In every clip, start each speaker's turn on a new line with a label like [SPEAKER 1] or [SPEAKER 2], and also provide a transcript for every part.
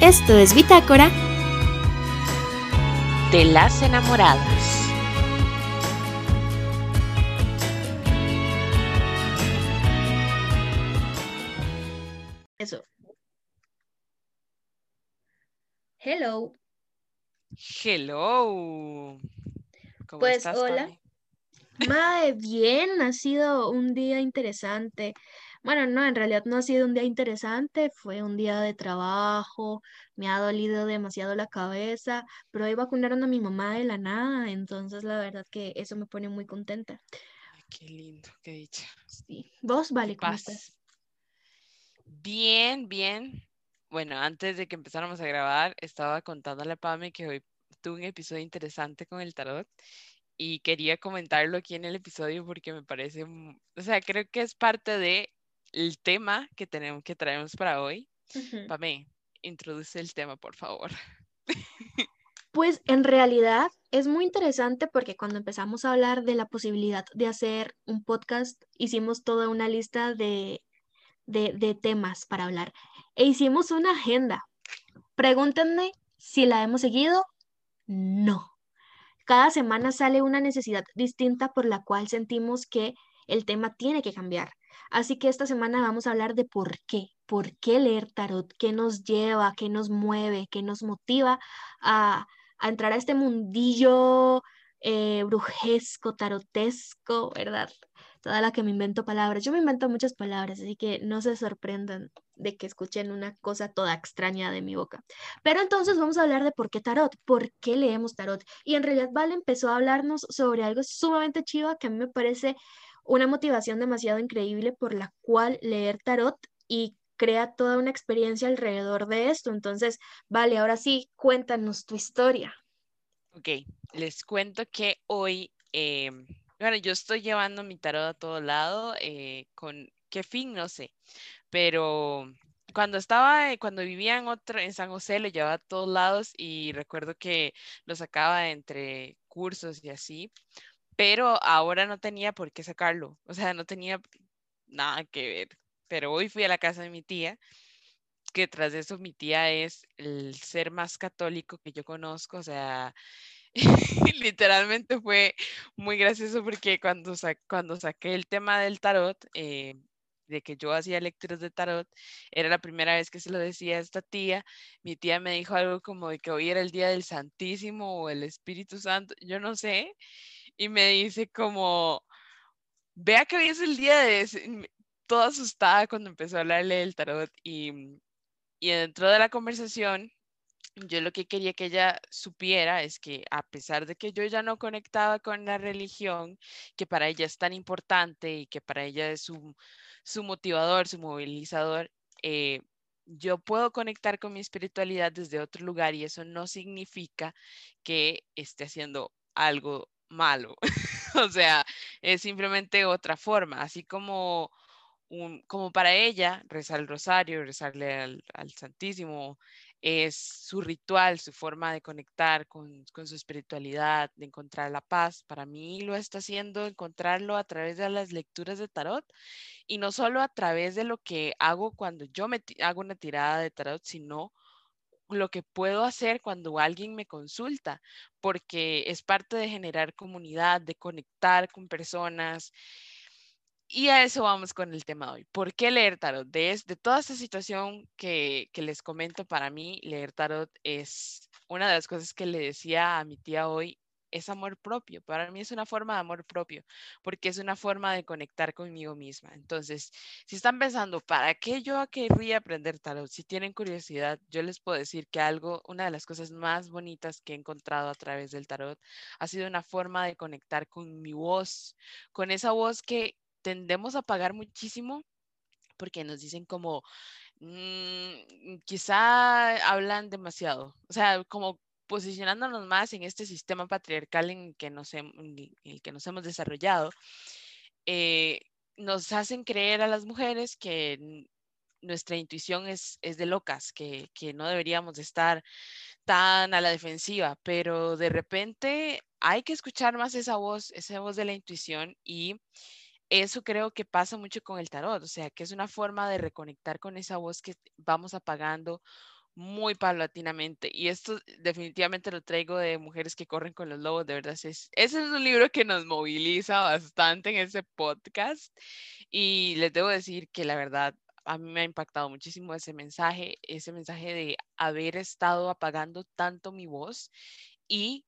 [SPEAKER 1] Esto es Bitácora
[SPEAKER 2] de las enamoradas.
[SPEAKER 3] Eso. Hello.
[SPEAKER 2] Hello. ¿Cómo
[SPEAKER 3] Pues,
[SPEAKER 2] estás,
[SPEAKER 3] hola. Mae, bien, ha sido un día interesante. Bueno, no, en realidad no ha sido un día interesante, fue un día de trabajo, me ha dolido demasiado la cabeza, pero hoy vacunaron a mi mamá de la nada, entonces la verdad que eso me pone muy contenta.
[SPEAKER 2] Ay, qué lindo, qué dicha.
[SPEAKER 3] Sí. ¿Vos, vale, cómo estás?
[SPEAKER 2] Bien, bien. Bueno, antes de que empezáramos a grabar, estaba contándole a Pame que hoy tuve un episodio interesante con el tarot y quería comentarlo aquí en el episodio porque me parece, o sea, creo que es parte de el tema que tenemos que traemos para hoy.
[SPEAKER 3] Ujú.
[SPEAKER 2] Pame, introduce el tema, por favor.
[SPEAKER 3] Pues en realidad es muy interesante porque cuando empezamos a hablar de la posibilidad de hacer un podcast, hicimos toda una lista de, de, de temas para hablar e hicimos una agenda. Pregúntenme si la hemos seguido. No. Cada semana sale una necesidad distinta por la cual sentimos que el tema tiene que cambiar. Así que esta semana vamos a hablar de por qué, por qué leer tarot, qué nos lleva, qué nos mueve, qué nos motiva a, entrar a este mundillo eh, brujesco, tarotesco, ¿verdad? Toda la que me invento palabras. Yo me invento muchas palabras, así que no se sorprendan de que escuchen una cosa toda extraña de mi boca. Pero entonces vamos a hablar de por qué tarot, por qué leemos tarot. Y en realidad Vale empezó a hablarnos sobre algo sumamente chiva que a mí me parece una motivación demasiado increíble por la cual leer tarot y crea toda una experiencia alrededor de esto. Entonces, Vale, ahora sí, cuéntanos tu historia.
[SPEAKER 2] Ok, les cuento que hoy, eh, bueno, yo estoy llevando mi tarot a todo lado, eh, con qué fin, no sé, pero cuando estaba, cuando vivía en otro, en San José, lo llevaba a todos lados y recuerdo que lo sacaba entre cursos y así, pero ahora no tenía por qué sacarlo, o sea, no tenía nada que ver. Pero hoy fui a la casa de mi tía, que tras eso mi tía es el ser más católico que yo conozco, o sea, literalmente fue muy gracioso porque cuando, cuando saqué el tema del tarot, eh, de que yo hacía lecturas de tarot, era la primera vez que se lo decía a esta tía. Mi tía me dijo algo como de que hoy era el día del Santísimo o el Espíritu Santo, yo no sé, y me dice como, vea que hoy es el día de... ese", Toda asustada cuando empezó a hablarle del tarot y, y dentro de la conversación yo lo que quería que ella supiera es que a pesar de que yo ya no conectaba con la religión, que para ella es tan importante y que para ella es su, su motivador, su movilizador, eh, yo puedo conectar con mi espiritualidad desde otro lugar y eso no significa que esté haciendo algo malo. o sea, es simplemente otra forma, así como... un- como para ella, rezar el rosario, rezarle al, al Santísimo, es su ritual, su forma de conectar con, con su espiritualidad, de encontrar la paz. Para mí lo está haciendo encontrarlo a través de las lecturas de tarot y no solo a través de lo que hago cuando yo me hago una tirada de tarot, sino lo que puedo hacer cuando alguien me consulta, porque es parte de generar comunidad, de conectar con personas y a eso vamos con el tema de hoy. ¿Por qué leer tarot? De, de toda esta situación que, que les comento, para mí leer tarot es una de las cosas que le decía a mi tía hoy, es amor propio. Para mí es una forma de amor propio, porque es una forma de conectar conmigo misma. Entonces, si están pensando, ¿para qué yo querría aprender tarot? Si tienen curiosidad, yo les puedo decir que algo, una de las cosas más bonitas que he encontrado a través del tarot ha sido una forma de conectar con mi voz, con esa voz que tendemos a pagar muchísimo porque nos dicen como, "Mm, quizá hablan demasiado, o sea, como posicionándonos más en este sistema patriarcal en que nos, en el el que nos hemos desarrollado, eh, nos hacen creer a las mujeres que nuestra intuición es, es de locas, que, que no deberíamos de estar tan a la defensiva, pero de repente hay que escuchar más esa voz, esa voz de la intuición y eso creo que pasa mucho con el tarot, o sea, que es una forma de reconectar con esa voz que vamos apagando muy paulatinamente. Y esto definitivamente lo traigo de Mujeres que corren con los lobos, de verdad. Es, ese es un libro que nos moviliza bastante en ese podcast. Y les debo decir que la verdad, a mí me ha impactado muchísimo ese mensaje, ese mensaje de haber estado apagando tanto mi voz y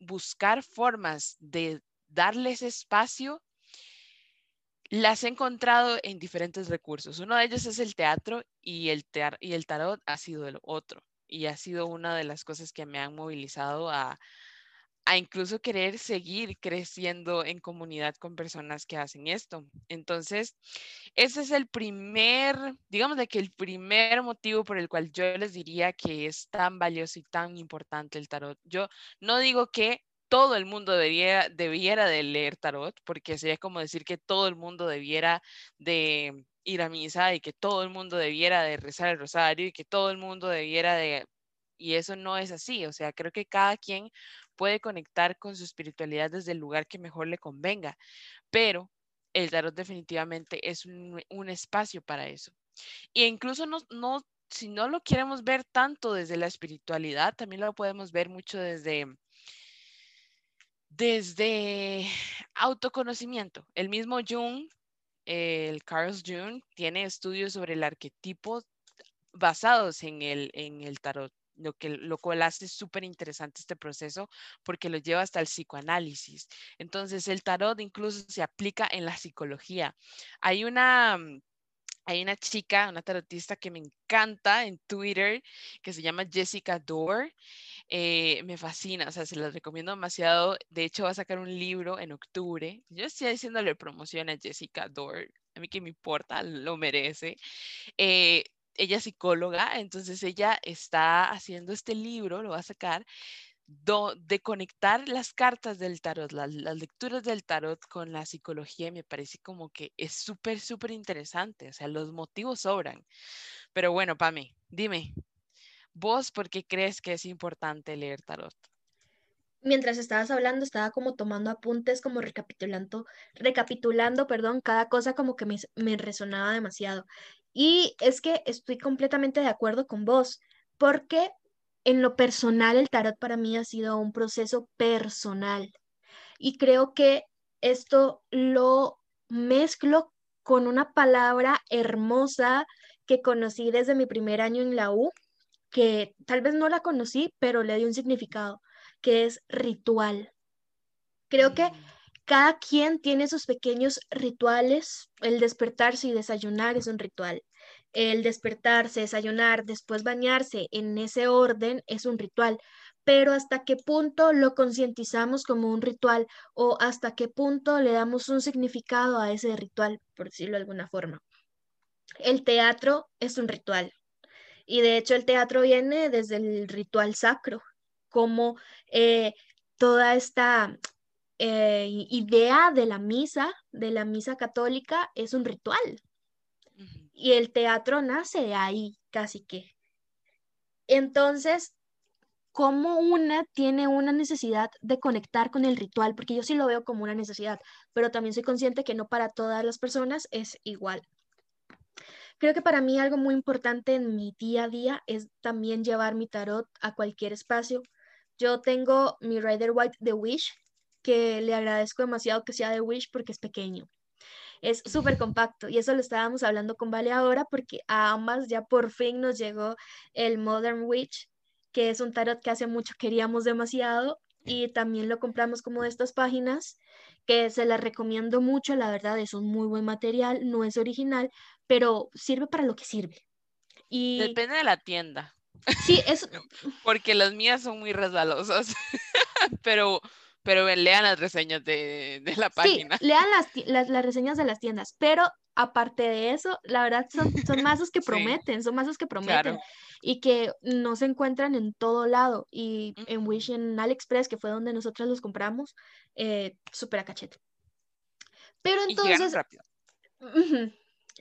[SPEAKER 2] buscar formas de darles espacio las he encontrado en diferentes recursos. Uno de ellos es el teatro y el, y el tarot ha sido el otro. Y ha sido una de las cosas que me han movilizado a, a incluso querer seguir creciendo en comunidad con personas que hacen esto. Entonces, ese es el primer, digamos de que el primer motivo por el cual yo les diría que es tan valioso y tan importante el tarot. Yo no digo que todo el mundo debiera, de leer tarot, porque sería como decir que todo el mundo debiera de ir a misa y que todo el mundo debiera de rezar el rosario y que todo el mundo debiera de... Y eso no es así, o sea, creo que cada quien puede conectar con su espiritualidad desde el lugar que mejor le convenga, pero el tarot definitivamente es un, un espacio para eso. Y incluso no, no, si no lo queremos ver tanto desde la espiritualidad, también lo podemos ver mucho desde desde autoconocimiento. El mismo Jung, el Carl Jung, tiene estudios sobre el arquetipo basados en el, en el tarot, lo, que, lo cual hace súper interesante este proceso porque lo lleva hasta el psicoanálisis. Entonces, el tarot incluso se aplica en la psicología. Hay una hay una chica, una tarotista que me encanta en Twitter, que se llama Jessica Dore. Eh, me fascina, o sea, se las recomiendo demasiado. De hecho, va a sacar un libro en octubre. Yo estoy haciéndole promoción a Jessica Dore. A mí que me importa, lo merece. Eh, ella es psicóloga, entonces ella está haciendo este libro, lo va a sacar, de conectar las cartas del tarot, las, lecturas del tarot con la psicología, me parece como que es súper, súper interesante. O sea, los motivos sobran. Pero bueno, Pame, dime, ¿vos por qué crees que es importante leer tarot?
[SPEAKER 3] Mientras estabas hablando, estaba como tomando apuntes, como recapitulando, recapitulando, perdón, cada cosa como que me, me resonaba demasiado. Y es que estoy completamente de acuerdo con vos, porque en lo personal, el tarot para mí ha sido un proceso personal y creo que esto lo mezclo con una palabra hermosa que conocí desde mi primer año en la U, que tal vez no la conocí, pero le di un significado, que es ritual. Creo que mm. cada quien tiene sus pequeños rituales. El despertarse y desayunar es un ritual el despertarse, desayunar, después bañarse en ese orden es un ritual, pero hasta qué punto lo concientizamos como un ritual o hasta qué punto le damos un significado a ese ritual, por decirlo de alguna forma. El teatro es un ritual y de hecho el teatro viene desde el ritual sacro, como eh, toda esta eh, idea de la misa, de la misa católica, es un ritual y el teatro nace de ahí, casi que. Entonces, ¿cómo una tiene una necesidad de conectar con el ritual? Porque yo sí lo veo como una necesidad, pero también soy consciente que no para todas las personas es igual. Creo que para mí algo muy importante en mi día a día es también llevar mi tarot a cualquier espacio. Yo tengo mi Rider White de Wish, que le agradezco demasiado que sea de Wish porque es pequeño es súper compacto y eso lo estábamos hablando con Vale ahora porque a ambas ya por fin nos llegó el Modern Witch, que es un tarot que hace mucho queríamos demasiado y también lo compramos como de estas páginas que se las recomiendo mucho, la verdad es un muy buen material, no es original, pero sirve para lo que sirve.
[SPEAKER 2] Y... Depende de la tienda.
[SPEAKER 3] Sí, es...
[SPEAKER 2] Porque las mías son muy resbalosas, pero pero lean las reseñas de, la página.
[SPEAKER 3] Sí, lean las, las, reseñas de las tiendas, pero aparte de eso, la verdad son, son mazos que prometen, son mazos que prometen y que no se encuentran en todo lado. Y en Wish, en AliExpress, que fue donde nosotros los compramos, eh, súper a cachete. Pero entonces... rápido.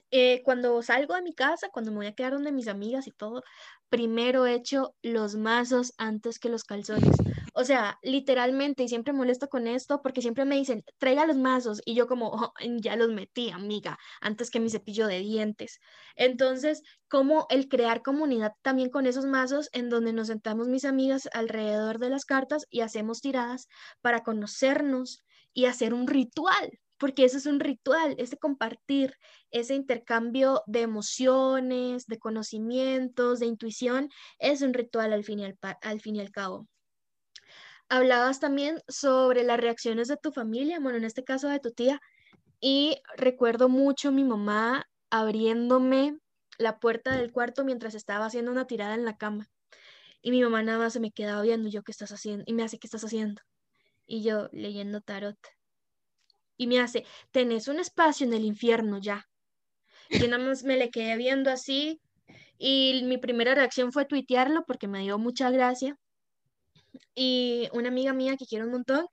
[SPEAKER 3] Eh, cuando salgo de mi casa, cuando me voy a quedar donde mis amigas y todo, primero echo los mazos antes que los calzones. O sea, literalmente, y siempre molesto con esto porque siempre me dicen, traiga los mazos. Y yo como, oh, ya los metí, amiga, antes que mi cepillo de dientes. Entonces, como el crear comunidad también con esos mazos en donde nos sentamos mis amigas alrededor de las cartas y hacemos tiradas para conocernos y hacer un ritual, porque eso es un ritual, ese compartir, ese intercambio de emociones, de conocimientos, de intuición, es un ritual al fin y al, al, fin y al cabo. Hablabas también sobre las reacciones de tu familia, bueno, en este caso de tu tía, y recuerdo mucho mi mamá abriéndome la puerta del cuarto mientras estaba haciendo una tirada en la cama. Y mi mamá nada más se me quedaba viendo, yo, ¿qué estás haciendo? Y me hace, ¿qué estás haciendo? Y yo, leyendo tarot. Y me hace, tenés un espacio en el infierno ya. Y nada más me le quedé viendo así. Y mi primera reacción fue tuitearlo porque me dio mucha gracia y una amiga mía que quiero un montón,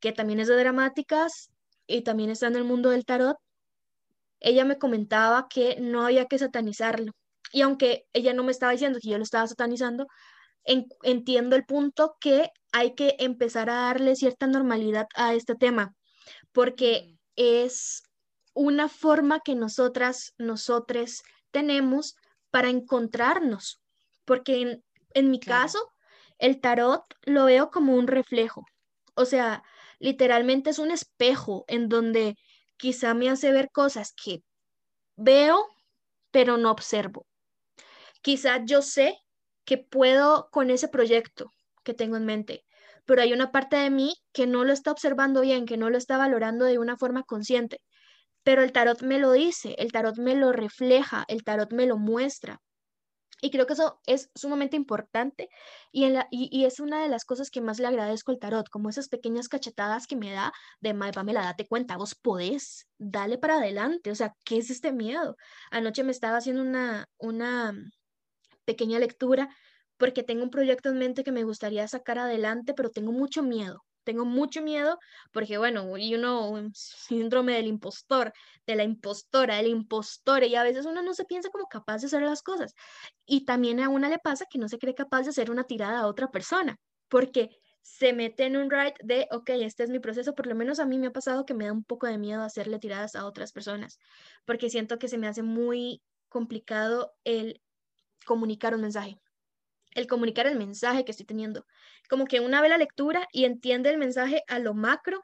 [SPEAKER 3] que también es de dramáticas y también está en el mundo del tarot, ella me comentaba que no había que satanizarlo. Y aunque ella no me estaba diciendo que yo lo estaba satanizando, entiendo el punto que hay que empezar a darle cierta normalidad a este tema, porque es una forma que nosotras, nosotros tenemos para encontrarnos, porque en, mi caso, el tarot lo veo como un reflejo. O sea, literalmente es un espejo en donde quizá me hace ver cosas que veo, pero no observo. Quizá yo sé que puedo con ese proyecto que tengo en mente, pero hay una parte de mí que no lo está observando bien, que no lo está valorando de una forma consciente. Pero el tarot me lo dice, el tarot me lo refleja, el tarot me lo muestra. Y creo que eso es sumamente importante y, en la, y, es una de las cosas que más le agradezco al tarot, como esas pequeñas cachetadas que me da de, Mae, Pamela, date cuenta, vos podés, dale para adelante, o sea, ¿qué es este miedo? Anoche me estaba haciendo una, una pequeña lectura porque tengo un proyecto en mente que me gustaría sacar adelante, pero tengo mucho miedo tengo mucho miedo porque, bueno, y uno, un síndrome del impostor, de la impostora, del impostor, y a veces uno no se piensa como capaz de hacer las cosas. Y también a una le pasa que no se cree capaz de hacer una tirada a otra persona, porque se mete en un ride de, ok, este es mi proceso, por lo menos a mí me ha pasado que me da un poco de miedo hacerle tiradas a otras personas, porque siento que se me hace muy complicado el comunicar un mensaje el comunicar el mensaje que estoy teniendo. Como que una ve la lectura y entiende el mensaje a lo macro,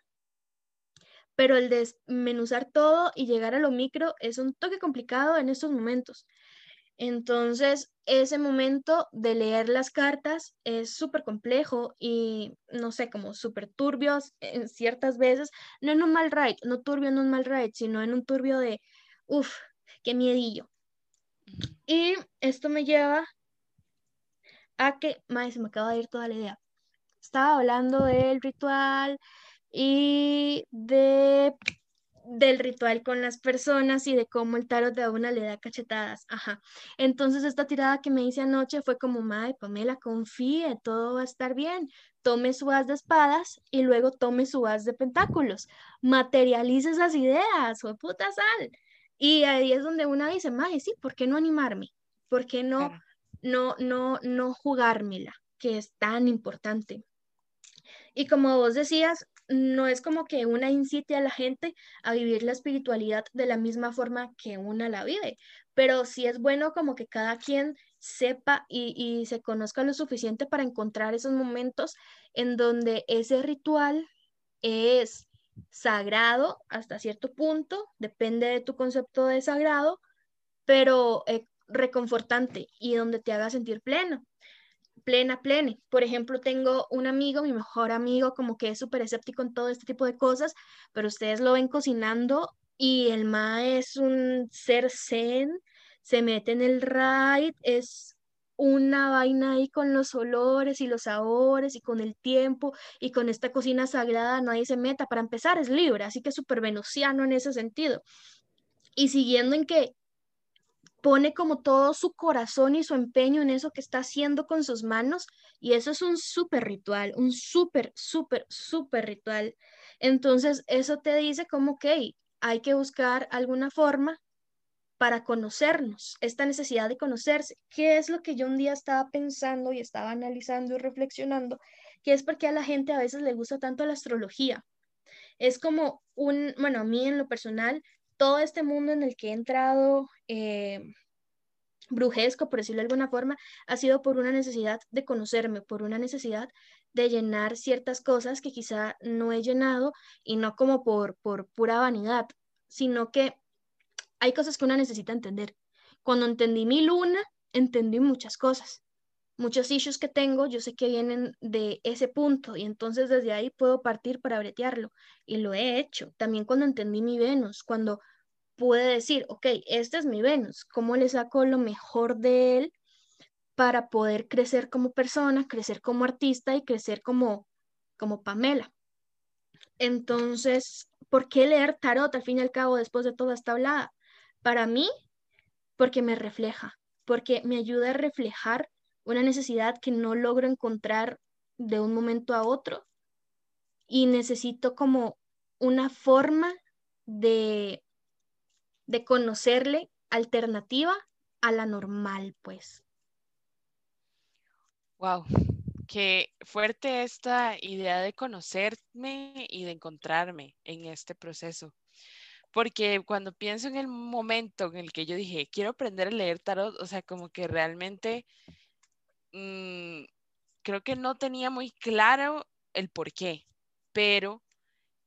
[SPEAKER 3] pero el desmenuzar todo y llegar a lo micro es un toque complicado en estos momentos. Entonces, ese momento de leer las cartas es súper complejo y, no sé, como súper turbios en ciertas veces, no en un mal ride, no turbio en un mal ride, sino en un turbio de, uff, qué miedillo. Y esto me lleva a que, más se me acaba de ir toda la idea. Estaba hablando del ritual y de del ritual con las personas y de cómo el tarot de una le da cachetadas. Ajá. Entonces esta tirada que me hice anoche fue como, madre, Pamela, confíe, todo va a estar bien. Tome su as de espadas y luego tome su as de pentáculos. Materialice esas ideas, fue puta sal. Y ahí es donde una dice, madre, sí, ¿por qué no animarme? ¿Por qué no no, no, no jugármela, que es tan importante. Y como vos decías, no es como que una incite a la gente a vivir la espiritualidad de la misma forma que una la vive, pero sí es bueno como que cada quien sepa y, se conozca lo suficiente para encontrar esos momentos en donde ese ritual es sagrado hasta cierto punto, depende de tu concepto de sagrado, pero eh, reconfortante y donde te haga sentir pleno, plena, plena. Por ejemplo, tengo un amigo, mi mejor amigo, como que es súper escéptico en todo este tipo de cosas, pero ustedes lo ven cocinando y el ma es un ser zen, se mete en el raid, es una vaina ahí con los olores y los sabores y con el tiempo y con esta cocina sagrada nadie se meta. Para empezar es libre, así que súper venusiano en ese sentido. Y siguiendo en que pone como todo su corazón y su empeño en eso que está haciendo con sus manos y eso es un súper ritual, un súper, súper, súper ritual. Entonces, eso te dice como que hay que buscar alguna forma para conocernos, esta necesidad de conocerse. ¿Qué es lo que yo un día estaba pensando y estaba analizando y reflexionando? que es porque a la gente a veces le gusta tanto la astrología. Es como un, bueno, a mí en lo personal, todo este mundo en el que he entrado, eh, brujesco, por decirlo de alguna forma, ha sido por una necesidad de conocerme, por una necesidad de llenar ciertas cosas que quizá no he llenado y no como por, por pura vanidad, sino que hay cosas que uno necesita entender. Cuando entendí mi luna, entendí muchas cosas. Muchos issues que tengo, yo sé que vienen de ese punto y entonces desde ahí puedo partir para bretearlo y lo he hecho. También cuando entendí mi Venus, cuando pude decir, ok, este es mi Venus, ¿cómo le saco lo mejor de él para poder crecer como persona, crecer como artista y crecer como, como Pamela? Entonces, ¿por qué leer tarot al fin y al cabo después de toda esta hablada? Para mí, porque me refleja, porque me ayuda a reflejar una necesidad que no logro encontrar de un momento a otro y necesito como una forma de de conocerle alternativa a la normal, pues.
[SPEAKER 2] Wow, qué fuerte esta idea de conocerme y de encontrarme en este proceso. Porque cuando pienso en el momento en el que yo dije, quiero aprender a leer tarot, o sea, como que realmente mm, creo que no tenía muy claro el por qué, pero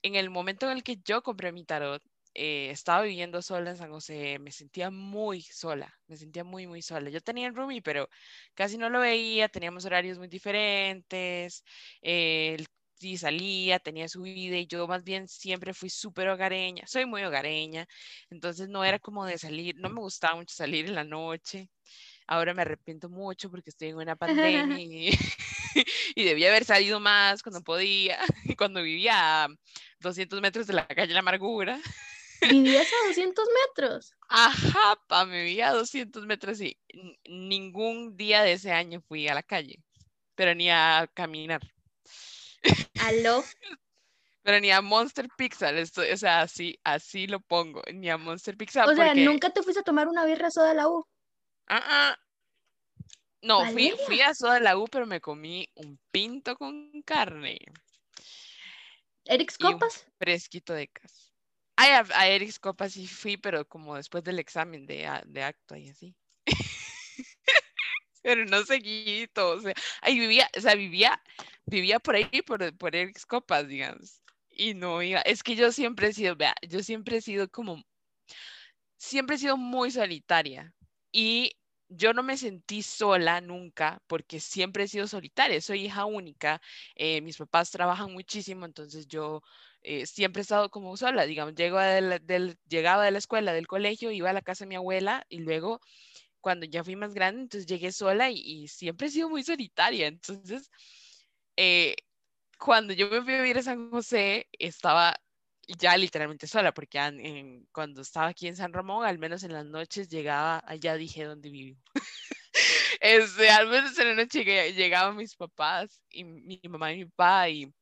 [SPEAKER 2] en el momento en el que yo compré mi tarot, eh, estaba viviendo sola en San José, me sentía muy sola, me sentía muy, muy sola. Yo tenía el roomie, pero casi no lo veía, teníamos horarios muy diferentes, eh, sí salía, tenía su vida y yo más bien siempre fui súper hogareña, soy muy hogareña, entonces no era como de salir, no me gustaba mucho salir en la noche. Ahora me arrepiento mucho porque estoy en una pandemia y, y debía haber salido más cuando podía, cuando vivía a 200 metros de la calle La Amargura.
[SPEAKER 3] ¿Vivías a 200 metros?
[SPEAKER 2] Ajá, pa, me vivía a 200 metros y ningún día de ese año fui a la calle, pero ni a caminar.
[SPEAKER 3] ¿Aló?
[SPEAKER 2] Pero ni a Monster esto, o sea, así, así lo pongo, ni a Monster Pixar.
[SPEAKER 3] O sea, ¿nunca te fuiste a tomar una birra soda a la U?
[SPEAKER 2] Ah, ah. No, fui, fui, a soda la U, pero me comí un pinto con carne.
[SPEAKER 3] ¿Eric's Copas?
[SPEAKER 2] fresquito de casa. Ay, a, a Eric's Copa sí fui, pero como después del examen de, de acto y así. pero no seguí todo. O sea, ahí vivía, o sea, vivía, vivía por ahí, por, por Eric's Copas, digamos. Y no iba. Es que yo siempre he sido, vea, yo siempre he sido como, siempre he sido muy solitaria. Y yo no me sentí sola nunca porque siempre he sido solitaria, soy hija única, eh, mis papás trabajan muchísimo, entonces yo eh, siempre he estado como sola, digamos, llego del, llegaba de la escuela, del colegio, iba a la casa de mi abuela y luego cuando ya fui más grande, entonces llegué sola y, siempre he sido muy solitaria, entonces eh, cuando yo me fui a vivir a San José, estaba ya literalmente sola, porque cuando estaba aquí en San Ramón, al menos en las noches llegaba, allá dije dónde vivo. este, al menos en la noche llegaban mis papás y mi mamá y mi papá y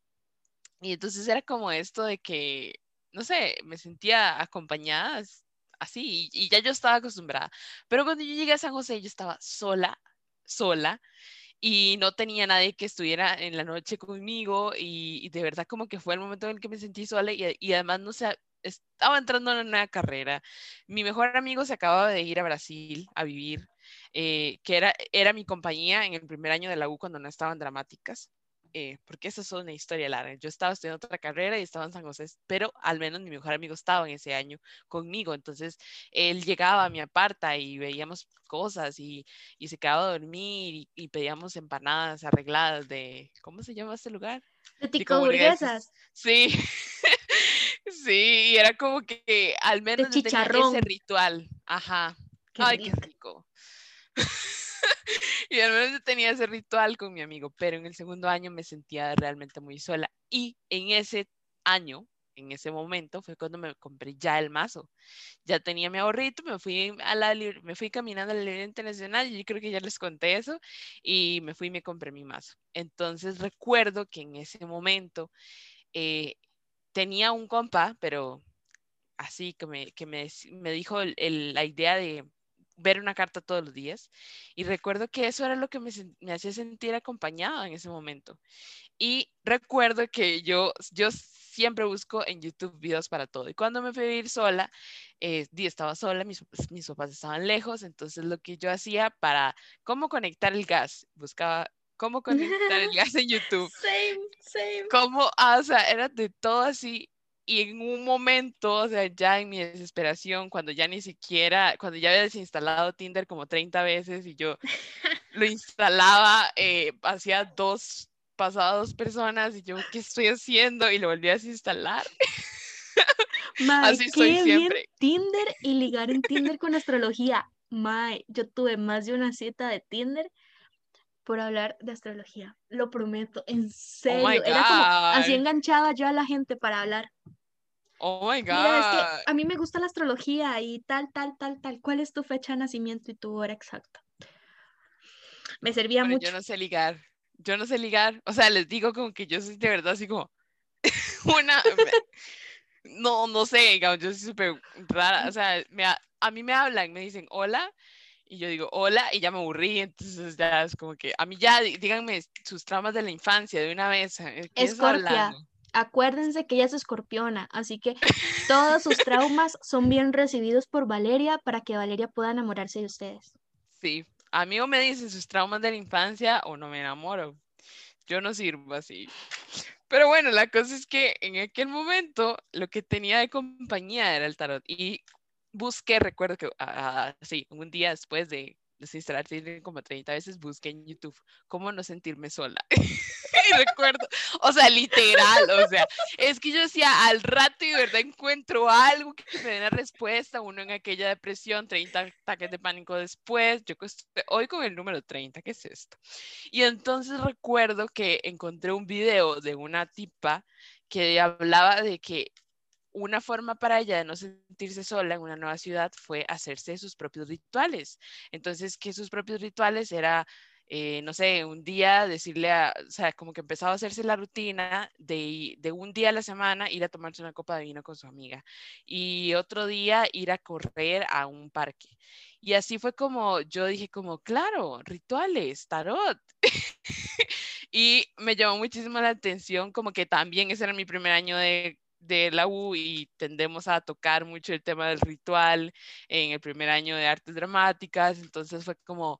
[SPEAKER 2] y entonces era como esto de que, no sé, me sentía acompañada así y, ya yo estaba acostumbrada. Pero cuando yo llegué a San José, yo estaba sola, sola y no tenía nadie que estuviera en la noche conmigo y, de verdad como que fue el momento en el que me sentí sola y, además, no sé, estaba entrando en una carrera. Mi mejor amigo se acababa de ir a Brasil a vivir, eh, que era, era mi compañía en el primer año de la U cuando no estaban dramáticas. Eh, porque esa es una historia larga. Yo estaba estudiando otra carrera y estaba en San José, pero al menos mi mejor amigo estaba en ese año conmigo. Entonces él llegaba a mi aparta y veíamos cosas y, y se quedaba a dormir y, pedíamos empanadas arregladas de, ¿cómo se llama este lugar?
[SPEAKER 3] De burguesas.
[SPEAKER 2] Sí. sí, y era como que al menos
[SPEAKER 3] de chicharrón.
[SPEAKER 2] ese ritual. Ajá. Ay, qué rico. y al menos tenía ese ritual con mi amigo, pero en el segundo año me sentía realmente muy sola. Y en ese año, en ese momento, fue cuando me compré ya el mazo. Ya tenía mi ahorrito, me fui, a la, me fui caminando a la librería internacional, y yo creo que ya les conté eso, y me fui y me compré mi mazo. Entonces recuerdo que en ese momento eh, tenía un compa, pero así que me, que me, me dijo la idea de ver una carta todos los días. Y recuerdo que eso era lo que me, hacía sentir acompañada en ese momento. Y recuerdo que yo, yo siempre busco en YouTube videos para todo. Y cuando me fui a vivir sola, eh, estaba sola, mis, mis papás estaban lejos, entonces lo que yo hacía para cómo conectar el gas, buscaba cómo conectar el gas en YouTube.
[SPEAKER 3] Same, same.
[SPEAKER 2] Cómo, ah, o sea, era de todo así. Y en un momento, o sea, ya en mi desesperación, cuando ya ni siquiera, cuando ya había desinstalado Tinder como 30 veces y yo lo instalaba, eh, hacía dos, pasaba dos personas y yo, ¿qué estoy haciendo? Y lo volví a desinstalar.
[SPEAKER 3] Así soy siempre. Tinder y ligar en Tinder con astrología. Mae, yo tuve más de una cita de Tinder por hablar de astrología. Lo prometo, en oh serio. Era como así enganchaba yo a la gente para hablar.
[SPEAKER 2] Oh my God.
[SPEAKER 3] a mí me gusta la astrología y tal, tal, tal, tal. ¿Cuál es tu fecha de nacimiento y tu hora exacta? Me servía mucho.
[SPEAKER 2] Yo no sé ligar. Yo no sé ligar. O sea, les digo como que yo soy de verdad así como una. no, no sé, digamos, yo soy súper rara. O sea, me, a mí me hablan, me dicen hola y yo digo, hola, y ya me aburrí, entonces ya es como que, a mí ya, díganme sus traumas de la infancia de una vez.
[SPEAKER 3] Eh, Escorpia, acuérdense que ella es escorpiona, así que todos sus traumas son bien recibidos por Valeria para que Valeria pueda enamorarse de ustedes.
[SPEAKER 2] Sí, a mí o me dicen sus traumas de la infancia o no me enamoro. Yo no sirvo así. Pero bueno, la cosa es que en aquel momento lo que tenía de compañía era el tarot. Y busqué, recuerdo que, uh, sí, un día después de desinstalar Tinder como 30 veces, busqué en YouTube cómo no sentirme sola. y recuerdo, o sea, literal, o sea, es que yo decía, al rato y verdad encuentro algo que me dé una respuesta, uno en aquella depresión, 30 ataques de pánico después, yo hoy con el número 30, ¿qué es esto? Y entonces recuerdo que encontré un video de una tipa que hablaba de que una forma para ella de no sentirse sola en una nueva ciudad fue hacerse sus propios rituales. Entonces, que sus propios rituales era, eh, no sé, un día decirle a, o sea, como que empezaba a hacerse la rutina de, de un día a la semana ir a tomarse una copa de vino con su amiga y otro día ir a correr a un parque. Y así fue como yo dije como, claro, rituales, tarot. y me llamó muchísimo la atención como que también ese era mi primer año de de la U y tendemos a tocar mucho el tema del ritual en el primer año de artes dramáticas, entonces fue como,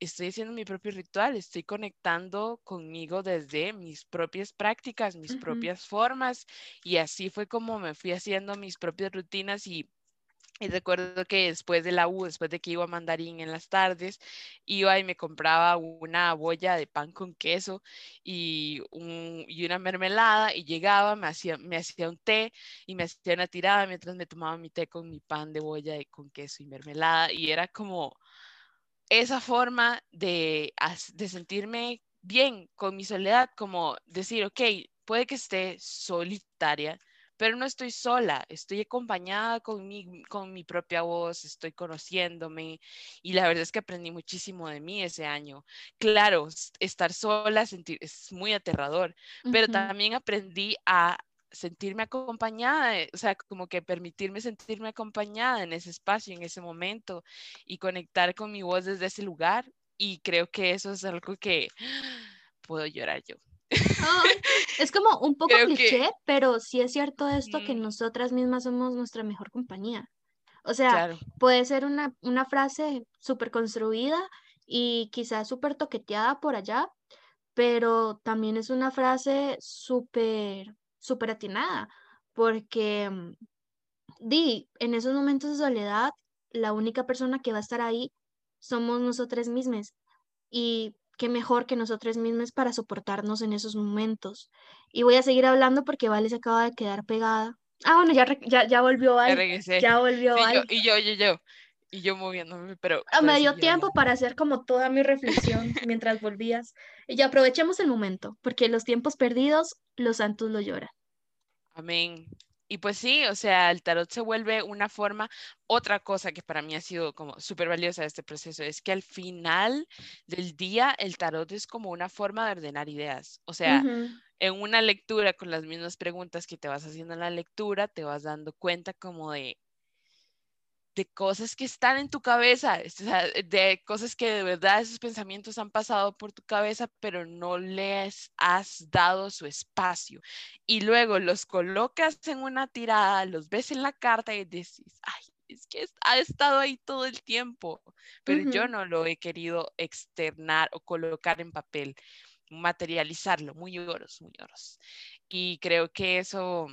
[SPEAKER 2] estoy haciendo mi propio ritual, estoy conectando conmigo desde mis propias prácticas, mis propias formas y así fue como me fui haciendo mis propias rutinas y y recuerdo que después de la U, después de que iba a mandarín en las tardes, iba y me compraba una boya de pan con queso y, y una mermelada y llegaba, me hacía, me hacía un té y me hacía una tirada mientras me tomaba mi té con mi pan de boya de, con queso y mermelada y era como esa forma de, de sentirme bien con mi soledad, como decir, ok, puede que esté solitaria, pero no estoy sola, estoy acompañada con mi, con mi propia voz, estoy conociéndome y la verdad es que aprendí muchísimo de mí ese año. Claro, estar sola sentir, es muy aterrador, pero también aprendí a sentirme acompañada, eh, o sea, como que permitirme sentirme acompañada en ese espacio, en ese momento y conectar con mi voz desde ese lugar. Y creo que eso es algo que puedo llorar yo
[SPEAKER 3] es como un poco cliché, pero sí es cierto esto que nosotras mismas somos nuestra mejor compañía. O sea, puede ser una, una frase súper construida y quizás súper toqueteada por allá, pero también es una frase súper, súper atinada, porque mm, di, en esos momentos de soledad, la única persona que va a estar ahí somos nosotras mismas. Y qué mejor que nosotros mismos para soportarnos en esos momentos. Y voy a seguir hablando porque Vale se acaba de quedar pegada. Ah, bueno, ya, ya, ya volvió Vale. Ya, volvió
[SPEAKER 2] Vale. y yo, yo, yo. Y yo moviéndome, pero...
[SPEAKER 3] Ah, me dio tiempo para hacer como toda mi reflexión mientras volvías. Y ya aprovechemos el momento, porque los tiempos perdidos, los santos lo lloran.
[SPEAKER 2] Amén. Y pues sí, o sea, el tarot se vuelve una forma, otra cosa que para mí ha sido como súper valiosa de este proceso, es que al final del día el tarot es como una forma de ordenar ideas. O sea, en una lectura con las mismas preguntas que te vas haciendo en la lectura, te vas dando cuenta como de de cosas que están en tu cabeza, de cosas que de verdad esos pensamientos han pasado por tu cabeza, pero no les has dado su espacio. Y luego los colocas en una tirada, los ves en la carta y dices, ay, es que ha estado ahí todo el tiempo, pero yo no lo he querido externar o colocar en papel, materializarlo, muy oros, muy oros. Y creo que eso,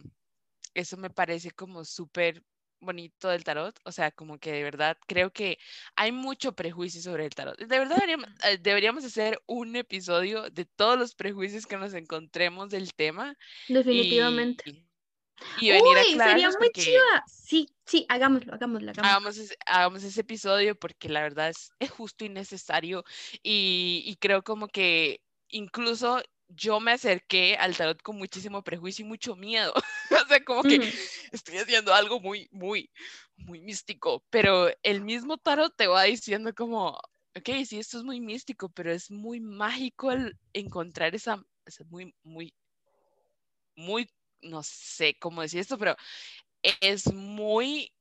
[SPEAKER 2] eso me parece como súper bonito del tarot, o sea, como que de verdad creo que hay mucho prejuicio sobre el tarot. De verdad eh, deberíamos, hacer un episodio de todos los prejuicios que nos encontremos del tema.
[SPEAKER 3] Definitivamente. Y, venir Uy, sería muy chiva. Sí, sí, hagámoslo, hagámoslo,
[SPEAKER 2] hagámoslo. Hagamos, ese, episodio porque la verdad es, es justo y necesario y, y creo como que incluso yo me acerqué al tarot con muchísimo prejuicio y mucho miedo. o sea, como que estoy haciendo algo muy, muy, muy místico, pero el mismo tarot te va diciendo como, ok, sí, esto es muy místico, pero es muy mágico el encontrar esa, es muy, muy, muy, no sé cómo decir esto, pero es muy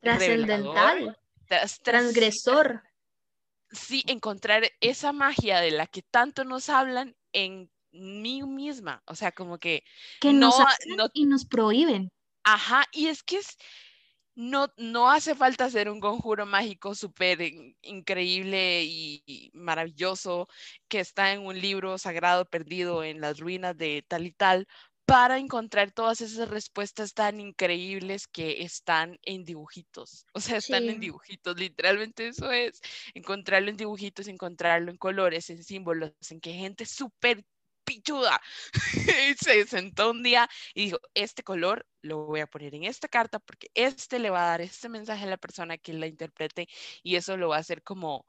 [SPEAKER 3] trascendental, transgresor
[SPEAKER 2] sí encontrar esa magia de la que tanto nos hablan en mí misma, o sea, como que,
[SPEAKER 3] que no, nos y nos prohíben.
[SPEAKER 2] Ajá, y es que es, no, no hace falta hacer un conjuro mágico súper increíble y, maravilloso que está en un libro sagrado perdido en las ruinas de tal y tal para encontrar todas esas respuestas tan increíbles que están en dibujitos. O sea, están en dibujitos, literalmente eso es, encontrarlo en dibujitos, encontrarlo en colores, en símbolos, en que gente súper pichuda se sentó un día y dijo, este color lo voy a poner en esta carta porque este le va a dar este mensaje a la persona que la interprete y eso lo va a hacer como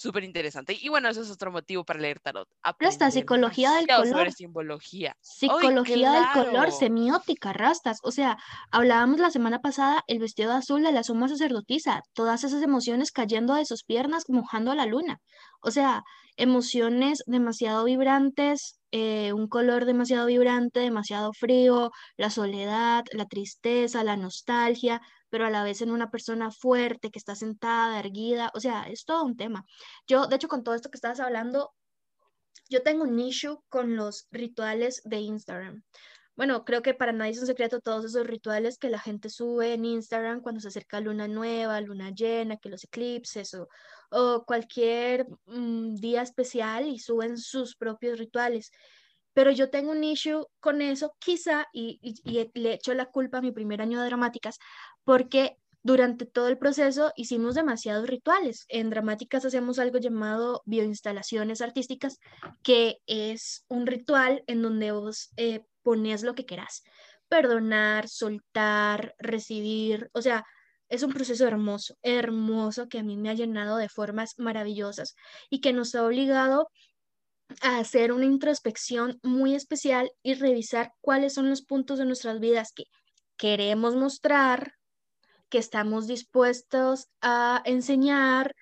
[SPEAKER 2] súper interesante. Y bueno, eso es otro motivo para leer tarot.
[SPEAKER 3] Rasta, psicología del color. Sobre
[SPEAKER 2] simbología.
[SPEAKER 3] Psicología del color, semiótica, rastas. O sea, hablábamos la semana pasada el vestido azul de la suma sacerdotisa, todas esas emociones cayendo de sus piernas, mojando a la luna. O sea, emociones demasiado vibrantes, eh, un color demasiado vibrante, demasiado frío, la soledad, la tristeza, la nostalgia, pero a la vez en una persona fuerte que está sentada, erguida, o sea, es todo un tema. Yo, de hecho, con todo esto que estabas hablando, yo tengo un issue con los rituales de Instagram. Bueno, creo que para nadie es un secreto todos esos rituales que la gente sube en Instagram cuando se acerca luna nueva, luna llena, que los eclipses o, o cualquier mm, día especial y suben sus propios rituales pero yo tengo un issue con eso, quizá, y, y, le echo la culpa a mi primer año de dramáticas, porque durante todo el proceso hicimos demasiados rituales. En dramáticas hacemos algo llamado bioinstalaciones artísticas, que es un ritual en donde vos eh, pones lo que querás, perdonar, soltar, recibir, o sea, es un proceso hermoso, hermoso que a mí me ha llenado de formas maravillosas y que nos ha obligado a hacer una introspección muy especial y revisar cuáles son los puntos de nuestras vidas que queremos mostrar, que estamos dispuestos a enseñar,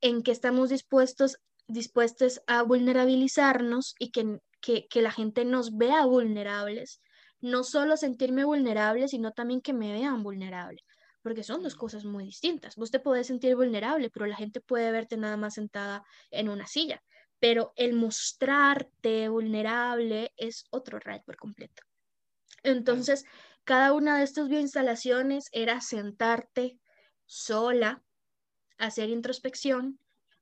[SPEAKER 3] en que estamos dispuestos, dispuestos a vulnerabilizarnos y que, que, que la gente nos vea vulnerables. No solo sentirme vulnerable, sino también que me vean vulnerable porque son dos cosas muy distintas. Vos te podés sentir vulnerable, pero la gente puede verte nada más sentada en una silla pero el mostrarte vulnerable es otro ride por completo. Entonces, cada una de estas bioinstalaciones era sentarte sola, hacer introspección,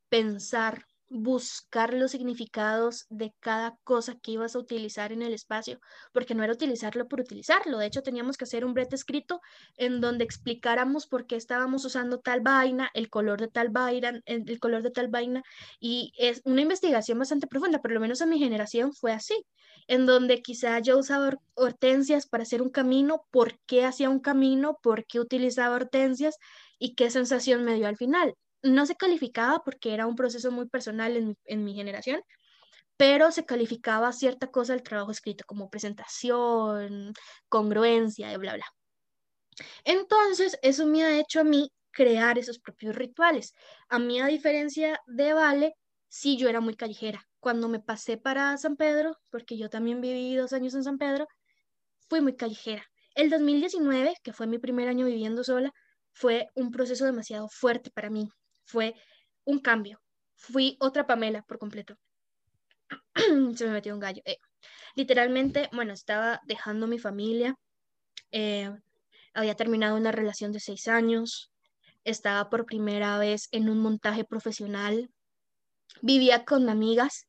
[SPEAKER 3] pensar buscar los significados de cada cosa que ibas a utilizar en el espacio, porque no era utilizarlo por utilizarlo. De hecho, teníamos que hacer un brete escrito en donde explicáramos por qué estábamos usando tal vaina, el color de tal vaina, el color de tal vaina, y es una investigación bastante profunda, por lo menos en mi generación fue así, en donde quizá yo usaba hortensias para hacer un camino, por qué hacía un camino, por qué utilizaba hortensias y qué sensación me dio al final no se calificaba porque era un proceso muy personal en mi, generación, pero se calificaba cierta cosa del trabajo escrito como presentación, congruencia, y bla, bla. Entonces, eso me ha hecho a mí crear esos propios rituales. A mí, a diferencia de Vale, sí yo era muy callejera. Cuando me pasé para San Pedro, porque yo también viví dos años en San Pedro, fui muy callejera. El 2019, que fue mi primer año viviendo sola, fue un proceso demasiado fuerte para mí. Fue un cambio. Fui otra Pamela por completo. Se me metió un gallo. Eh, literalmente, bueno, estaba dejando mi familia. Eh, había terminado una relación de seis años. Estaba por primera vez en un montaje profesional. Vivía con amigas.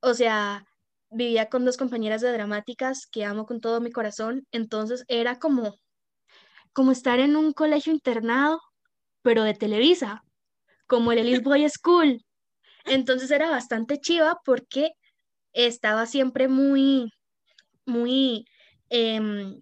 [SPEAKER 3] O sea, vivía con dos compañeras de dramáticas que amo con todo mi corazón. Entonces era como, como estar en un colegio internado, pero de Televisa, como el Elite Boy School. Entonces era bastante chiva porque estaba siempre muy, muy em,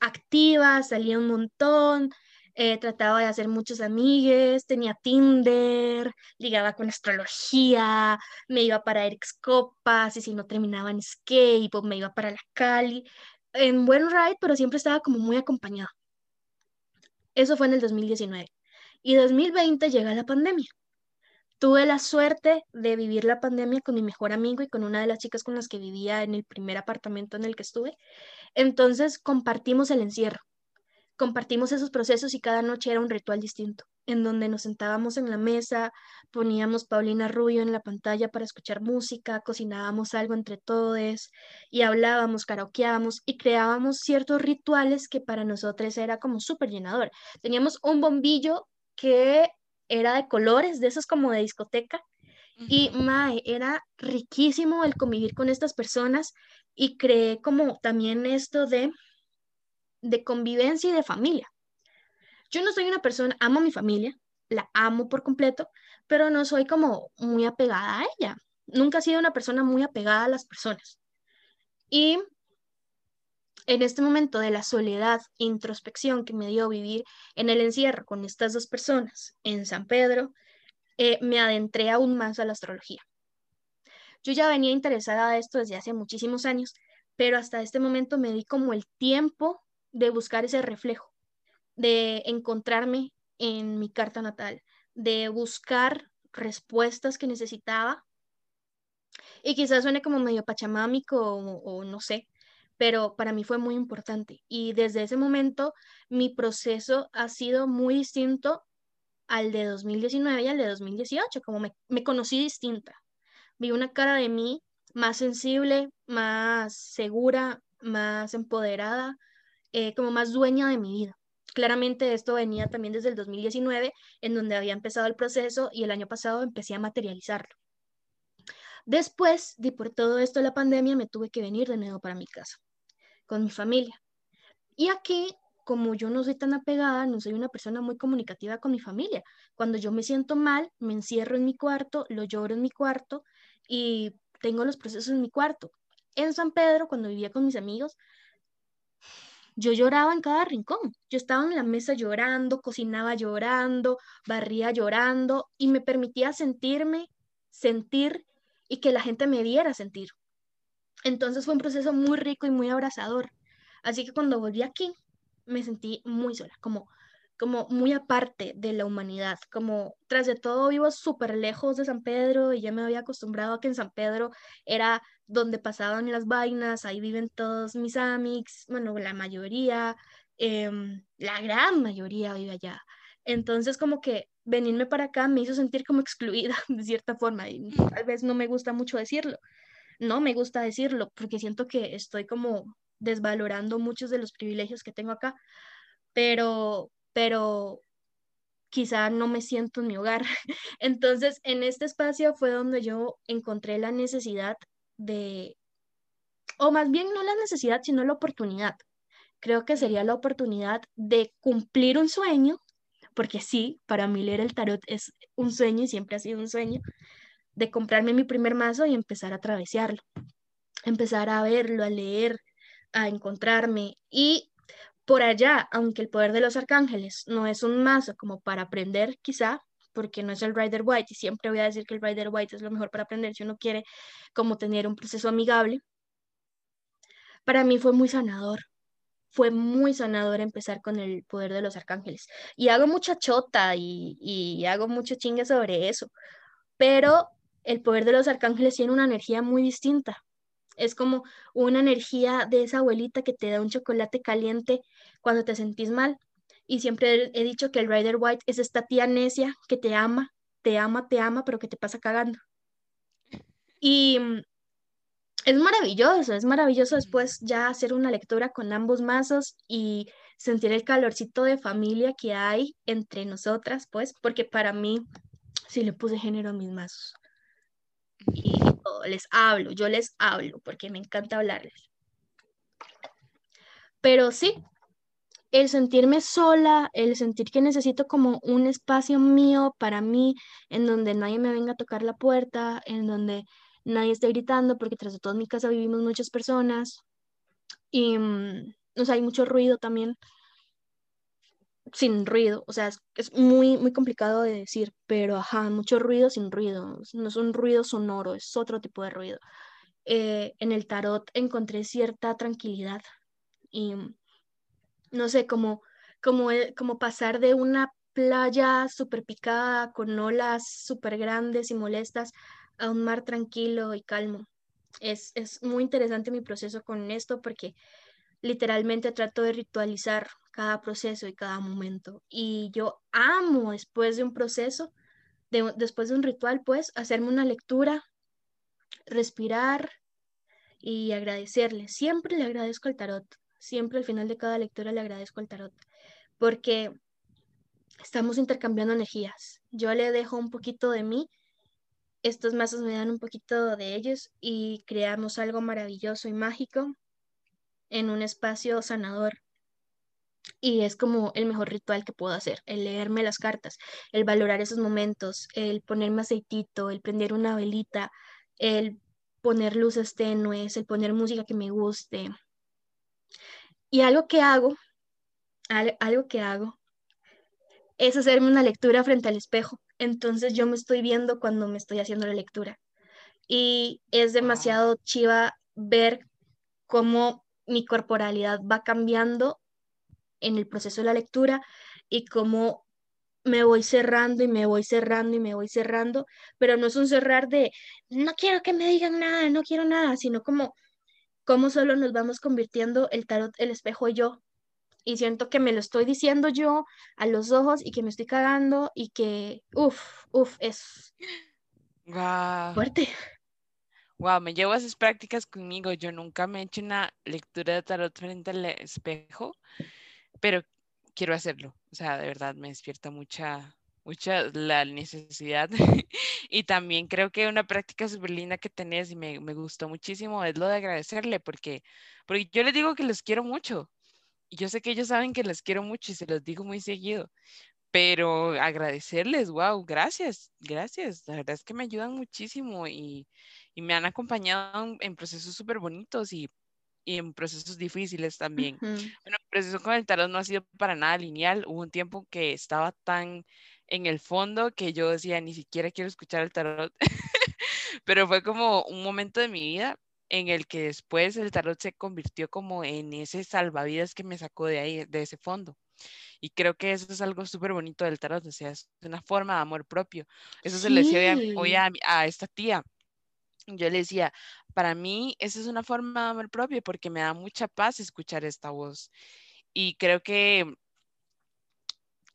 [SPEAKER 3] activa, salía un montón, eh, trataba de hacer muchos amigues, tenía Tinder, ligaba con astrología, me iba para Eric's Copas y si no terminaba en skate, pues me iba para la Cali, en buen ride, pero siempre estaba como muy acompañada. Eso fue en el 2019. Y 2020 llega la pandemia. Tuve la suerte de vivir la pandemia con mi mejor amigo y con una de las chicas con las que vivía en el primer apartamento en el que estuve. Entonces compartimos el encierro, compartimos esos procesos y cada noche era un ritual distinto, en donde nos sentábamos en la mesa, poníamos Paulina Rubio en la pantalla para escuchar música, cocinábamos algo entre todos y hablábamos, karaokeábamos y creábamos ciertos rituales que para nosotros era como súper llenador. Teníamos un bombillo que era de colores, de esos como de discoteca. Y mae, era riquísimo el convivir con estas personas y creé como también esto de, de convivencia y de familia. Yo no soy una persona, amo a mi familia, la amo por completo, pero no soy como muy apegada a ella. Nunca he sido una persona muy apegada a las personas. Y en este momento de la soledad, introspección que me dio vivir en el encierro con estas dos personas en San Pedro, eh, me adentré aún más a la astrología. Yo ya venía interesada a esto desde hace muchísimos años, pero hasta este momento me di como el tiempo de buscar ese reflejo, de encontrarme en mi carta natal, de buscar respuestas que necesitaba. Y quizás suene como medio pachamámico o no sé, pero para mí fue muy importante. Y desde ese momento mi proceso ha sido muy distinto al de 2019 y al de 2018, como me, conocí distinta. Vi una cara de mí más sensible, más segura, más empoderada, eh, como más dueña de mi vida. Claramente esto venía también desde el 2019, en donde había empezado el proceso y el año pasado empecé a materializarlo. Después de por todo esto de la pandemia, me tuve que venir de nuevo para mi casa con mi familia. Y aquí, como yo no soy tan apegada, no soy una persona muy comunicativa con mi familia. Cuando yo me siento mal, me encierro en mi cuarto, lo lloro en mi cuarto y tengo los procesos en mi cuarto. En San Pedro, cuando vivía con mis amigos, yo lloraba en cada rincón. Yo estaba en la mesa llorando, cocinaba llorando, barría llorando y me permitía sentirme, sentir y que la gente me viera sentir. Entonces fue un proceso muy rico y muy abrazador. Así que cuando volví aquí, me sentí muy sola, como, como muy aparte de la humanidad, como tras de todo vivo súper lejos de San Pedro y ya me había acostumbrado a que en San Pedro era donde pasaban las vainas, ahí viven todos mis amics, bueno, la mayoría, em, la gran mayoría vive allá. Entonces como que venirme para acá me hizo sentir como excluida de cierta forma y tal vez no me gusta mucho decirlo, no me gusta decirlo porque siento que estoy como desvalorando muchos de los privilegios que tengo acá, pero, pero quizá no me siento en mi hogar. Entonces, en este espacio fue donde yo encontré la necesidad de, o más bien no la necesidad, sino la oportunidad. Creo que sería la oportunidad de cumplir un sueño, porque sí, para mí leer el tarot es un sueño y siempre ha sido un sueño, de comprarme mi primer mazo y empezar a travesarlo, empezar a verlo, a leer, a encontrarme. Y por allá, aunque el poder de los arcángeles no es un mazo como para aprender quizá, porque no es el Rider White, y siempre voy a decir que el Rider White es lo mejor para aprender si uno quiere como tener un proceso amigable, para mí fue muy sanador. Fue muy sanador empezar con el poder de los arcángeles. Y hago mucha chota y, y hago mucho chingue sobre eso. Pero el poder de los arcángeles tiene una energía muy distinta. Es como una energía de esa abuelita que te da un chocolate caliente cuando te sentís mal, y siempre he dicho que el Rider White es esta tía necia que te ama, te ama, te ama, pero que te pasa cagando. Y mm, es maravilloso, es maravilloso después ya hacer una lectura con ambos mazos y sentir el calorcito de familia que hay entre nosotras, pues, porque para mí sí le puse género a mis mazos. Y les hablo, yo les hablo, porque me encanta hablarles. Pero sí, el sentirme sola, el sentir que necesito como un espacio mío para mí, en donde nadie me venga a tocar la puerta, en donde nadie esté gritando, porque tras de todo mi casa vivimos muchas personas y, mm, o hay mucho ruido también, sin ruido, o sea, es, muy, muy complicado de decir, pero ajá, mucho ruido sin ruido, no es un ruido sonoro, es otro tipo de ruido. Eh, en el tarot encontré cierta tranquilidad y no sé, como, como, como pasar de una playa súper picada con olas súper grandes y molestas a un mar tranquilo y calmo. Es, es muy interesante mi proceso con esto porque literalmente trato de ritualizar cada proceso y cada momento. Y yo amo después de un proceso, de, después de un ritual, pues, hacerme una lectura, respirar y agradecerle. Siempre le agradezco al tarot, siempre al final de cada lectura le agradezco al tarot, porque estamos intercambiando energías. Yo le dejo un poquito de mí, estos mazos me dan un poquito de ellos y creamos algo maravilloso y mágico en un espacio sanador. Y es como el mejor ritual que puedo hacer, el leerme las cartas, el valorar esos momentos, el ponerme aceitito, el prender una velita, el poner luces tenues, el poner música que me guste. Y algo que hago, algo que hago, es hacerme una lectura frente al espejo. Entonces yo me estoy viendo cuando me estoy haciendo la lectura. Y es demasiado chiva ver cómo mi corporalidad va cambiando en el proceso de la lectura y cómo me voy cerrando y me voy cerrando y me voy cerrando, pero no es un cerrar de no quiero que me digan nada, no quiero nada, sino como cómo solo nos vamos convirtiendo el tarot, el espejo y yo. Y siento que me lo estoy diciendo yo a los ojos y que me estoy cagando y que, uff, uff, es fuerte.
[SPEAKER 2] Wow, me llevo esas prácticas conmigo. Yo nunca me he hecho una lectura de tarot frente al espejo, pero quiero hacerlo. O sea, de verdad me despierta mucha, mucha la necesidad. y también creo que una práctica súper linda que tenés y me, gustó muchísimo es lo de agradecerle, porque, porque yo les digo que los quiero mucho. Y yo sé que ellos saben que les quiero mucho y se los digo muy seguido pero agradecerles, wow, gracias, gracias. La verdad es que me ayudan muchísimo y, y me han acompañado en, procesos súper bonitos y, y, en procesos difíciles también. Bueno, el proceso con el tarot no ha sido para nada lineal. Hubo un tiempo que estaba tan en el fondo que yo decía, ni siquiera quiero escuchar el tarot. pero fue como un momento de mi vida en el que después el tarot se convirtió como en ese salvavidas que me sacó de ahí, de ese fondo. Y creo que eso es algo súper bonito del tarot, o sea, es una forma de amor propio. Eso se le decía hoy a, a, esta tía. Yo le decía, para mí esa es una forma de amor propio porque me da mucha paz escuchar esta voz. Y creo que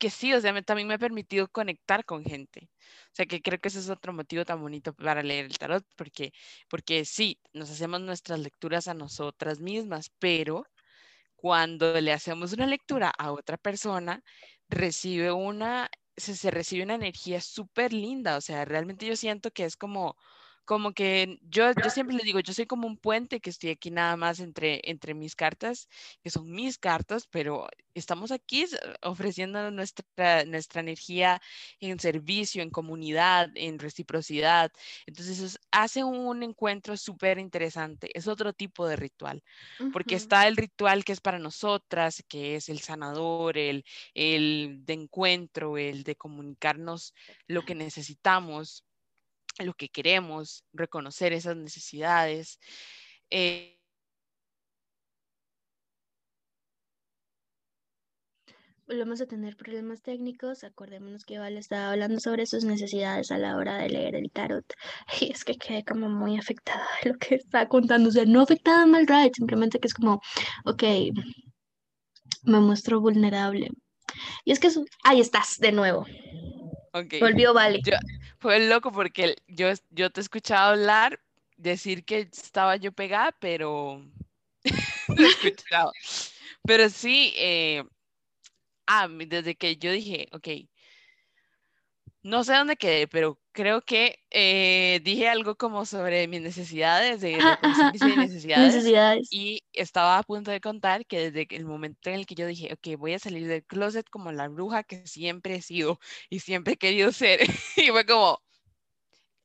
[SPEAKER 2] que sí, o sea, también me ha permitido conectar con gente. O sea, que creo que ese es otro motivo tan bonito para leer el tarot, porque, porque sí, nos hacemos nuestras lecturas a nosotras mismas, pero cuando le hacemos una lectura a otra persona, recibe una, se, se recibe una energía súper linda, o sea, realmente yo siento que es como como que yo, yo siempre les digo, yo soy como un puente que estoy aquí nada más entre, entre mis cartas, que son mis cartas, pero estamos aquí ofreciendo nuestra, nuestra energía en servicio, en comunidad, en reciprocidad. Entonces eso hace un encuentro súper interesante. Es otro tipo de ritual, porque está el ritual que es para nosotras, que es el sanador, el, el de encuentro, el de comunicarnos lo que necesitamos lo que queremos, reconocer esas necesidades. Eh,
[SPEAKER 3] volvemos a tener problemas técnicos. Acordémonos que Val estaba hablando sobre sus necesidades a la hora de leer el tarot. Y es que quedé como muy afectada de lo que estaba contando. O sea, no afectada mal right, simplemente que es como, ok, me muestro vulnerable. Y es que ahí estás de nuevo. Okay. Volvió Vale.
[SPEAKER 2] fue loco porque yo, yo te he escuchado hablar, decir que estaba yo pegada, pero. Pero sí, eh, ah, desde que yo dije, ok, no sé dónde quedé, pero creo que eh, dije algo como sobre mis necesidades, de mis necesidades, y estaba a punto de contar que desde el momento en el que yo dije, ok, voy a salir del closet como la bruja que siempre he sido y siempre he querido ser, y fue como,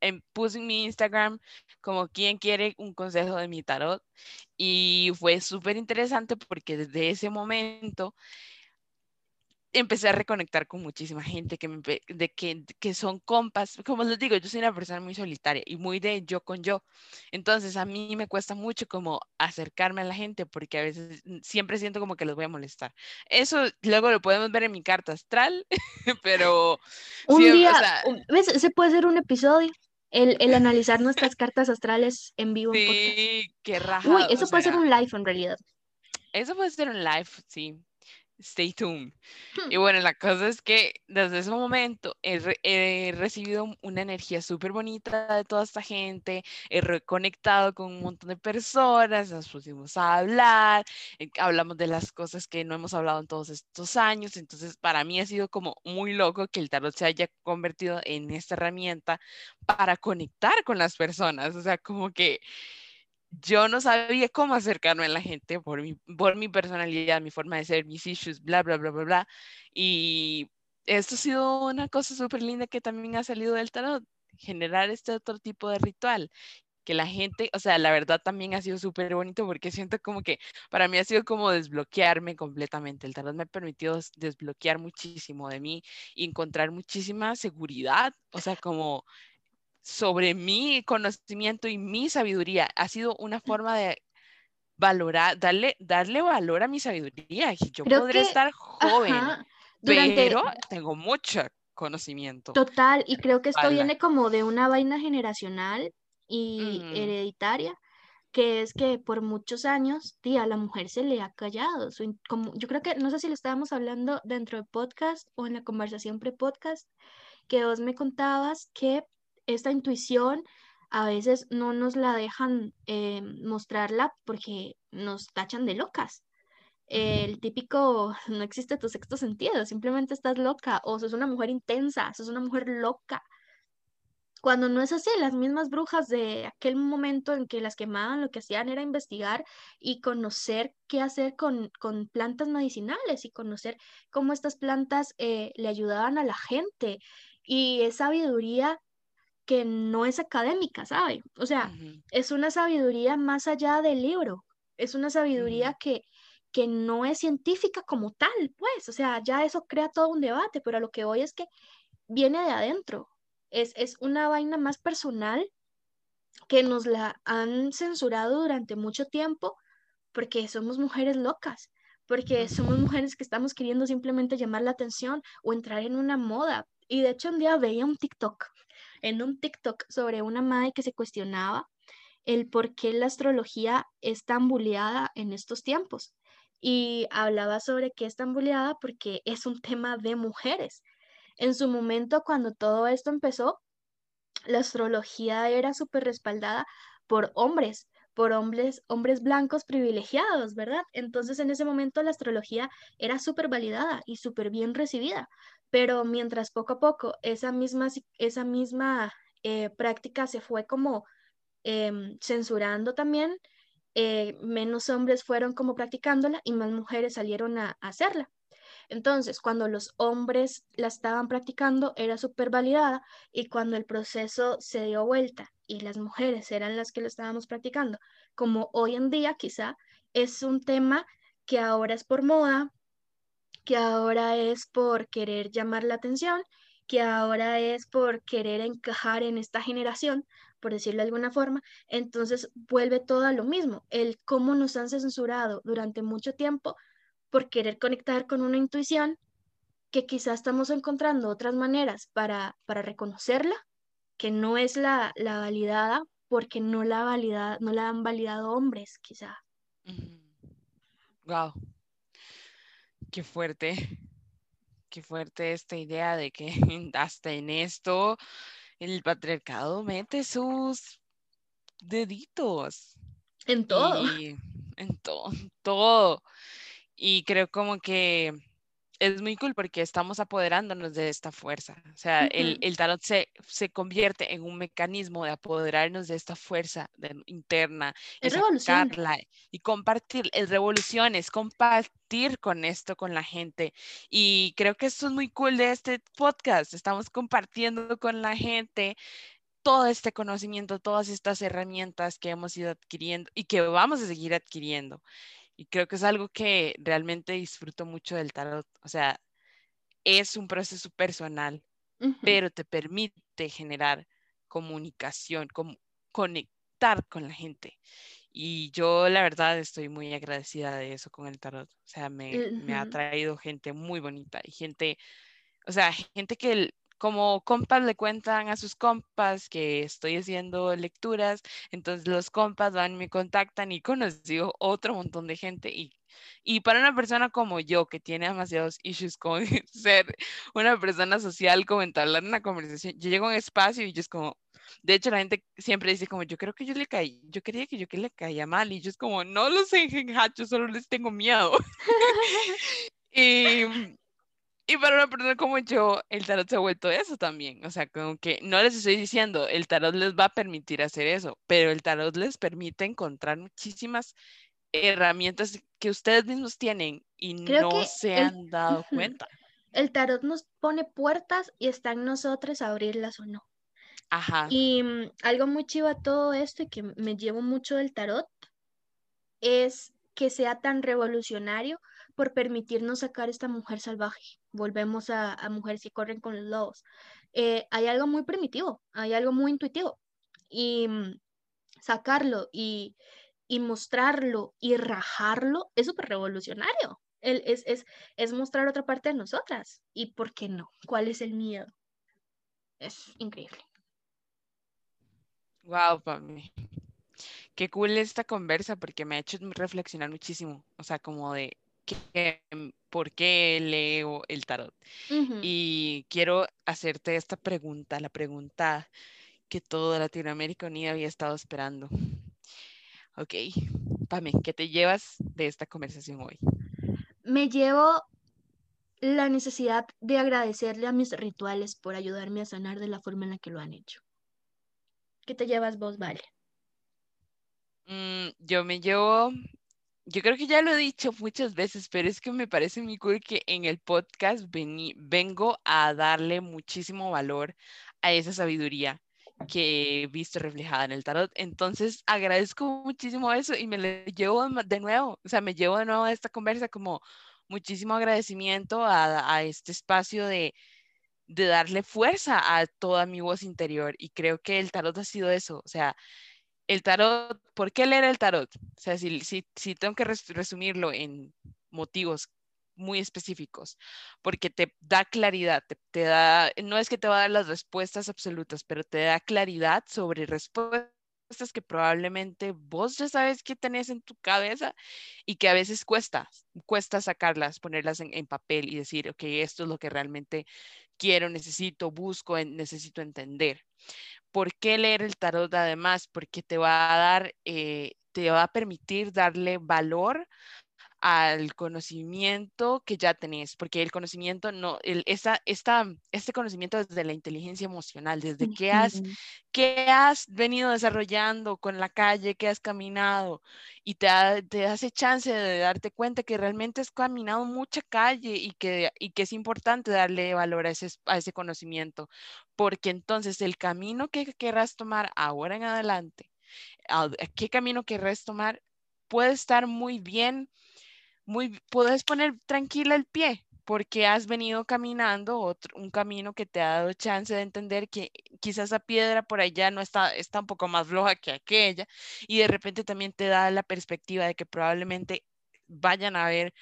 [SPEAKER 2] en, puse en mi Instagram como quien quiere un consejo de mi tarot y fue súper interesante porque desde ese momento empecé a reconectar con muchísima gente que, me, de que, que, son compas. Como les digo, yo soy una persona muy solitaria y muy de yo con yo. Entonces a mí me cuesta mucho como acercarme a la gente porque a veces siempre siento como que los voy a molestar. Eso luego lo podemos ver en mi carta astral, pero...
[SPEAKER 3] Un día, ¿ves? Se puede hacer un episodio. El, el, analizar nuestras cartas astrales en vivo.
[SPEAKER 2] Sí, qué raja.
[SPEAKER 3] Uy, eso puede ser un live en realidad.
[SPEAKER 2] Eso puede ser un live, sí stay tuned. Hmm. Y bueno, la cosa es que desde ese momento he, recibido una energía súper bonita de toda esta gente, he reconectado con un montón de personas, nos pusimos a hablar, eh, hablamos de las cosas que no hemos hablado en todos estos años, entonces para mí ha sido como muy loco que el tarot se haya convertido en esta herramienta para conectar con las personas, o sea, como que yo no sabía cómo acercarme a la gente por mi, por mi personalidad, mi forma de ser, mis issues, bla, bla, bla, bla, bla. Y esto ha sido una cosa súper linda que también ha salido del tarot, generar este otro tipo de ritual. Que la gente, o sea, la verdad también ha sido súper bonito porque siento como que para mí ha sido como desbloquearme completamente. El tarot me ha permitido desbloquear muchísimo de mí y encontrar muchísima seguridad, o sea, como sobre mi conocimiento y mi sabiduría. Ha sido una forma de valorar, darle, darle valor a mi sabiduría. Yo podría estar joven, pero tengo mucho conocimiento.
[SPEAKER 3] Total, y creo que esto viene como de una vaina generacional y hereditaria, que es que por muchos años, tía, a la mujer se le ha callado. como, yo creo que, no sé si lo estábamos hablando dentro del podcast o en la conversación pre-podcast, que vos me contabas que esta intuición a veces no nos la dejan eh, mostrarla porque nos tachan de locas. El típico, no existe tu sexto sentido, simplemente estás loca o sos una mujer intensa, sos una mujer loca. Cuando no es así, las mismas brujas de aquel momento en que las quemaban, lo que hacían era investigar y conocer qué hacer con, con plantas medicinales y conocer cómo estas plantas eh, le ayudaban a la gente. Y es sabiduría que no es académica, ¿sabe? O sea, es una sabiduría más allá del libro, es una sabiduría que, que no es científica como tal, pues, o sea, ya eso crea todo un debate, pero a lo que voy es que viene de adentro, es, es una vaina más personal que nos la han censurado durante mucho tiempo porque somos mujeres locas, porque somos mujeres que estamos queriendo simplemente llamar la atención o entrar en una moda. Y de hecho un día veía un TikTok en un TikTok sobre una madre que se cuestionaba el por qué la astrología es tan bulleada en estos tiempos. Y hablaba sobre que es tan bulleada porque es un tema de mujeres. En su momento, cuando todo esto empezó, la astrología era súper respaldada por hombres, por hombres, hombres blancos privilegiados, ¿verdad? Entonces en ese momento la astrología era súper validada y súper bien recibida, pero mientras poco a poco esa misma, esa misma eh, práctica se fue como em, censurando también, eh, menos hombres fueron como practicándola y más mujeres salieron a, hacerla. Entonces, cuando los hombres la estaban practicando, era súper validada y cuando el proceso se dio vuelta y las mujeres eran las que lo estábamos practicando, como hoy en día quizá es un tema que ahora es por moda, que ahora es por querer llamar la atención, que ahora es por querer encajar en esta generación, por decirlo de alguna forma, entonces vuelve todo a lo mismo, el cómo nos han censurado durante mucho tiempo por querer conectar con una intuición que quizás estamos encontrando otras maneras para, para reconocerla, que no es la, la validada porque no la, valida, no la han validado hombres, quizá.
[SPEAKER 2] Wow, Qué fuerte. qué fuerte esta idea de que hasta en esto el patriarcado mete sus deditos.
[SPEAKER 3] En todo.
[SPEAKER 2] en todo, todo. Y creo como que es muy cool porque estamos apoderándonos de esta fuerza. O sea, el, el, tarot se, se, convierte en un mecanismo de apoderarnos de esta fuerza interna
[SPEAKER 3] es revolución.
[SPEAKER 2] y compartir. Es revolución, es compartir con esto con la gente. Y creo que esto es muy cool de este podcast. Estamos compartiendo con la gente todo este conocimiento, todas estas herramientas que hemos ido adquiriendo y que vamos a seguir adquiriendo. Y creo que es algo que realmente disfruto mucho del tarot. O sea, es un proceso personal, pero te permite generar comunicación, conectar con la gente. Y yo la verdad estoy muy agradecida de eso con el tarot. O sea, me, me ha traído gente muy bonita y gente, o sea, gente que como compas le cuentan a sus compas que estoy haciendo lecturas, entonces los compas van me contactan y conozco otro montón de gente y, y para una persona como yo que tiene demasiados issues con ser una persona social, como entablar una conversación, yo llego a un espacio y yo es como, de hecho la gente siempre dice como, yo creo que yo le caí, yo quería que yo que le caía mal y yo es como, no lo sé, yo solo les tengo miedo. y y para una persona como yo, el tarot se ha vuelto eso también. O sea, como que no les estoy diciendo, el tarot les va a permitir hacer eso, pero el tarot les permite encontrar muchísimas herramientas que ustedes mismos tienen y no se han dado cuenta.
[SPEAKER 3] El tarot nos pone puertas y está en nosotros abrirlas o no.
[SPEAKER 2] Ajá.
[SPEAKER 3] Y mm, algo muy chivo a todo esto y que me llevo mucho del tarot es que sea tan revolucionario por permitirnos sacar esta mujer salvaje. Volvemos a, mujeres que corren con los lobos. Eh, hay algo muy primitivo, hay algo muy intuitivo. Y mm, sacarlo y, mostrarlo y rajarlo es súper revolucionario. es, es, es mostrar otra parte de nosotras. ¿Y por qué no? ¿Cuál es el miedo? Es increíble.
[SPEAKER 2] Wow, mí. Qué cool esta conversa porque me ha hecho reflexionar muchísimo. O sea, como de Mm, por qué leo el tarot. Y quiero hacerte esta pregunta, la pregunta que toda Latinoamérica Unida había estado esperando. Ok, Pame, ¿qué te llevas de esta conversación hoy?
[SPEAKER 3] Me llevo la necesidad de agradecerle a mis rituales por ayudarme a sanar de la forma en la que lo han hecho. ¿Qué te llevas vos, Vale?
[SPEAKER 2] Mm, yo me llevo yo creo que ya lo he dicho muchas veces, pero es que me parece muy cool que en el podcast vengo a darle muchísimo valor a esa sabiduría que he visto reflejada en el tarot. Entonces agradezco muchísimo eso y me lo llevo de nuevo, o sea, me llevo de nuevo a esta conversa como muchísimo agradecimiento a, a este espacio de, de darle fuerza a toda mi voz interior y creo que el tarot ha sido eso, o sea, el tarot, ¿por qué leer el tarot? O sea, si, si, tengo que resumirlo en motivos muy específicos, porque te da claridad, te, da, no es que te va a dar las respuestas absolutas, pero te da claridad sobre respuestas que probablemente vos ya sabes que tenés en tu cabeza y que a veces cuesta, cuesta sacarlas, ponerlas en, en papel y decir, ok, esto es lo que realmente quiero, necesito, busco, necesito entender. ¿Por qué leer el tarot además? Porque te va a dar, eh, te va a permitir darle valor al conocimiento que ya tenés, porque el conocimiento no, el, esa, esta, este conocimiento desde la inteligencia emocional, desde que has, que has venido desarrollando con la calle, que has caminado y te, te hace chance de darte cuenta que realmente has caminado mucha calle y que, y que es importante darle valor a ese, a ese conocimiento, porque entonces el camino que querrás tomar ahora en adelante, qué camino querrás tomar, puede estar muy bien muy, puedes poner tranquila el pie porque has venido caminando otro, un camino que te ha dado chance de entender que quizás esa piedra por allá no está, está un poco más floja que aquella y de repente también te da la perspectiva de que probablemente vayan a haber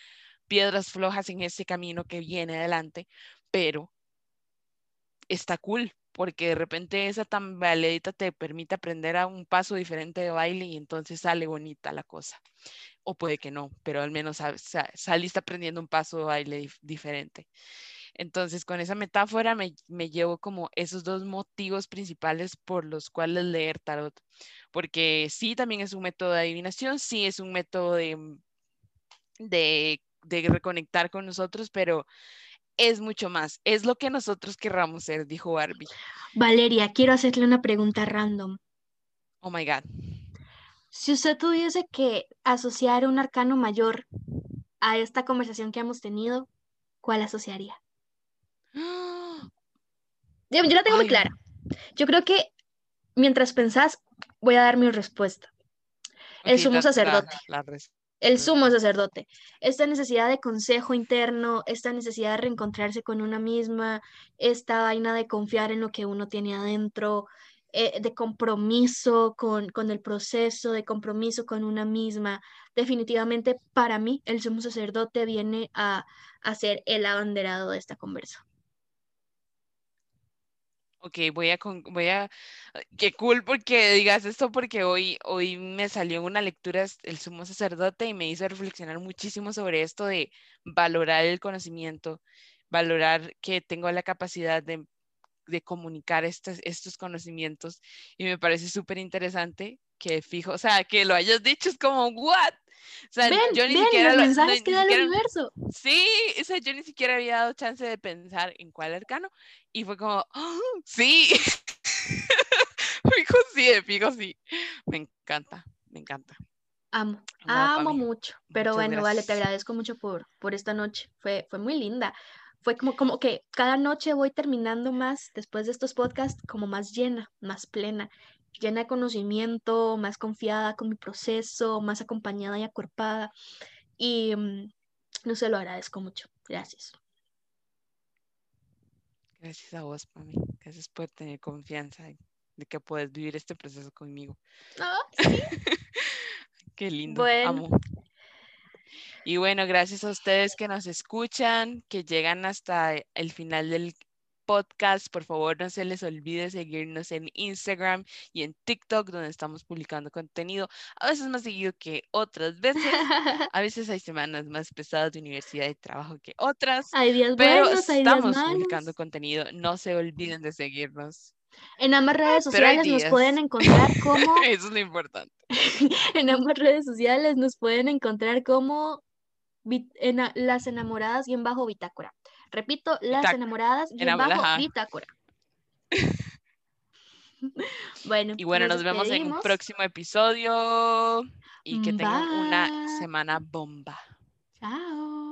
[SPEAKER 2] piedras flojas en ese camino que viene adelante, pero está cool porque de repente esa tambaleadita te permite aprender a un paso diferente de baile y entonces sale bonita la cosa o puede que no, pero al menos saliste aprendiendo un paso de baile diferente. Entonces, con esa metáfora me, llevo como esos dos motivos principales por los cuales leer tarot. Porque sí, también es un método de adivinación, sí es un método de, de, de reconectar con nosotros, pero es mucho más. Es lo que nosotros querramos ser, dijo Barbie.
[SPEAKER 3] Valeria, quiero hacerle una pregunta random.
[SPEAKER 2] Oh my God.
[SPEAKER 3] Si usted tuviese que asociar un arcano mayor a esta conversación que hemos tenido, ¿cuál asociaría? Yo, la tengo muy clara. Yo creo que mientras pensás, voy a dar mi respuesta. El sumo sacerdote. el sumo sacerdote. Esta necesidad de consejo interno, esta necesidad de reencontrarse con una misma, esta vaina de confiar en lo que uno tiene adentro, eh, de compromiso con, con, el proceso, de compromiso con una misma. Definitivamente para mí el sumo sacerdote viene a, a ser el abanderado de esta conversa.
[SPEAKER 2] Ok, voy a, voy a, qué cool porque digas esto porque hoy, hoy me salió una lectura el sumo sacerdote y me hizo reflexionar muchísimo sobre esto de valorar el conocimiento, valorar que tengo la capacidad de de comunicar estos, estos conocimientos y me parece súper interesante que fijo, o sea, que lo hayas dicho es como, ¿what?
[SPEAKER 3] O sea, yo ni siquiera los mensajes que da el universo.
[SPEAKER 2] Sí, o sea, yo ni siquiera había dado chance de pensar en cuál arcano y fue como, ¡Oh, sí, fijo sí, fijo sí, me encanta, me encanta.
[SPEAKER 3] Amo, amo mucho, pero bueno, vale, te agradezco mucho por, por esta noche, fue, fue muy linda fue como, como que cada noche voy terminando más, después de estos podcasts, como más llena, más plena, llena de conocimiento, más confiada con mi proceso, más acompañada y acuerpada. Y mm, no se lo agradezco mucho. Gracias.
[SPEAKER 2] Gracias a vos, mami. Gracias por tener confianza de que puedes vivir este proceso conmigo.
[SPEAKER 3] Ah,
[SPEAKER 2] Qué lindo. Bueno. Amo. Y bueno, gracias a ustedes que nos escuchan, que llegan hasta el final del podcast. Por favor, no se les olvide seguirnos en Instagram y en TikTok, donde estamos publicando contenido, a veces más seguido que otras veces. A veces hay semanas más pesadas de universidad y trabajo que otras.
[SPEAKER 3] Hay días
[SPEAKER 2] pero
[SPEAKER 3] buenos,
[SPEAKER 2] estamos publicando contenido. No se olviden de seguirnos.
[SPEAKER 3] En ambas redes sociales nos pueden encontrar como.
[SPEAKER 2] Eso es lo importante.
[SPEAKER 3] en ambas redes sociales nos pueden encontrar como en, las enamoradas y en bajo bitácora. Repito, las enamoradas y en bajo bitácora. bueno,
[SPEAKER 2] y bueno, nos, vemos en un próximo episodio y que tengan una semana bomba.
[SPEAKER 3] Chao.